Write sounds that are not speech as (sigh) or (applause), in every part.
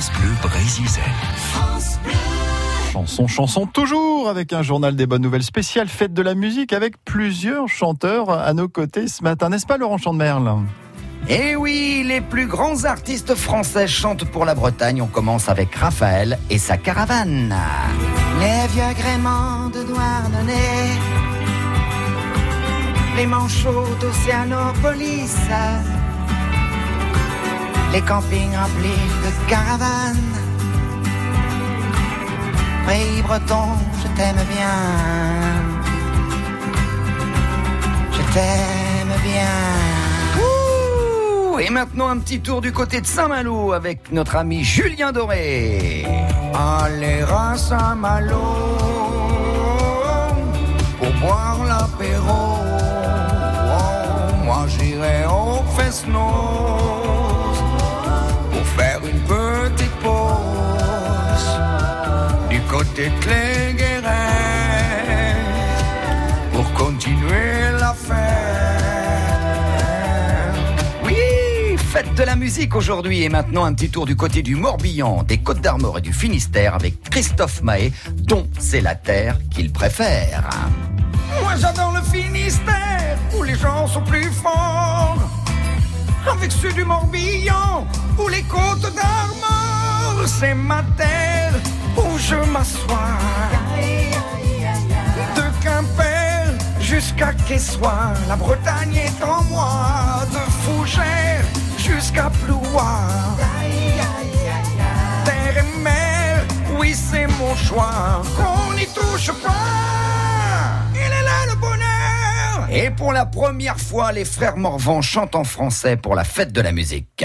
France Bleu Brésisel. Chanson, chanson toujours avec un journal des bonnes nouvelles spécial fête de la musique avec plusieurs chanteurs à nos côtés ce matin, n'est-ce pas Laurent Chandemerle? Eh oui, les plus grands artistes français chantent pour la Bretagne. On commence avec Raphaël et sa caravane. Les vieux gréments de Douarnenez, les manchots d'Océanopolis, les campings remplis de caravanes. Oui, breton, je t'aime bien. Je t'aime bien. Ouh, et maintenant un petit tour du côté de Saint-Malo avec notre ami Julien Doré. Allez à Saint-Malo pour boire l'apéro. Oh, moi j'irai au Fesnos côté pour continuer la fête. Oui, fête de la musique aujourd'hui et maintenant un petit tour du côté du Morbihan, des Côtes d'Armor et du Finistère avec Christophe Mahé, dont c'est la terre qu'il préfère. Moi j'adore le Finistère où les gens sont plus forts. Avec ceux du Morbihan ou les côtes d'Armor, c'est ma terre je m'assois. De Quimper jusqu'à Quessoir, la Bretagne est en moi. De Fougères jusqu'à Plouar. Terre et mer, oui c'est mon choix. Qu'on n'y touche pas. Et pour la première fois, les frères Morvan chantent en français pour la fête de la musique.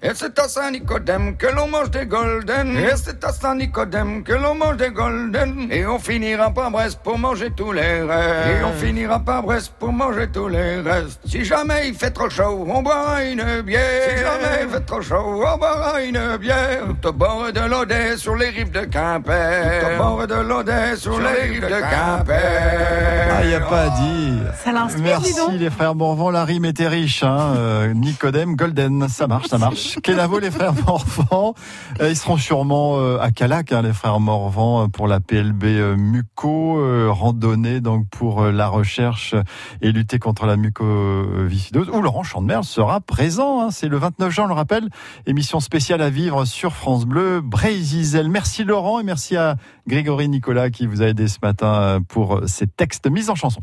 Et c'est à Saint-Nicodème que l'on mange des golden. Et c'est à Saint-Nicodème que l'on mange des golden. Et on finira par Brest pour manger tous les restes. Et on finira par Brest pour manger tous les restes. Si jamais il fait trop chaud, on boira une bière. Si jamais il fait trop chaud, on boira une bière bord de l'Odé sur les rives de Quimper Tout au bord de l'Odé sur les rives de Quimper Ah, il n'y a pas à dire. Ça l'inspire, dis donc. Merci les frères Morvan, la rime était riche. Hein. Euh, Nicodème, Golden, ça marche, ça marche. (laughs) Kenavo, les frères Morvan, euh, ils seront sûrement euh, à Calac, hein, les frères Morvan, pour la PLB euh, muco, euh, randonnée donc pour euh, la recherche et lutter contre la mucoviscidose, où Laurent Chandemerle sera présent. hein. C'est le 29 juin, on le rappelle, émission spéciale à vivre sur France Bleu. Merci Laurent et merci à Grégory Nicolas qui vous a aidé ce matin euh, pour ces textes mis en chanson.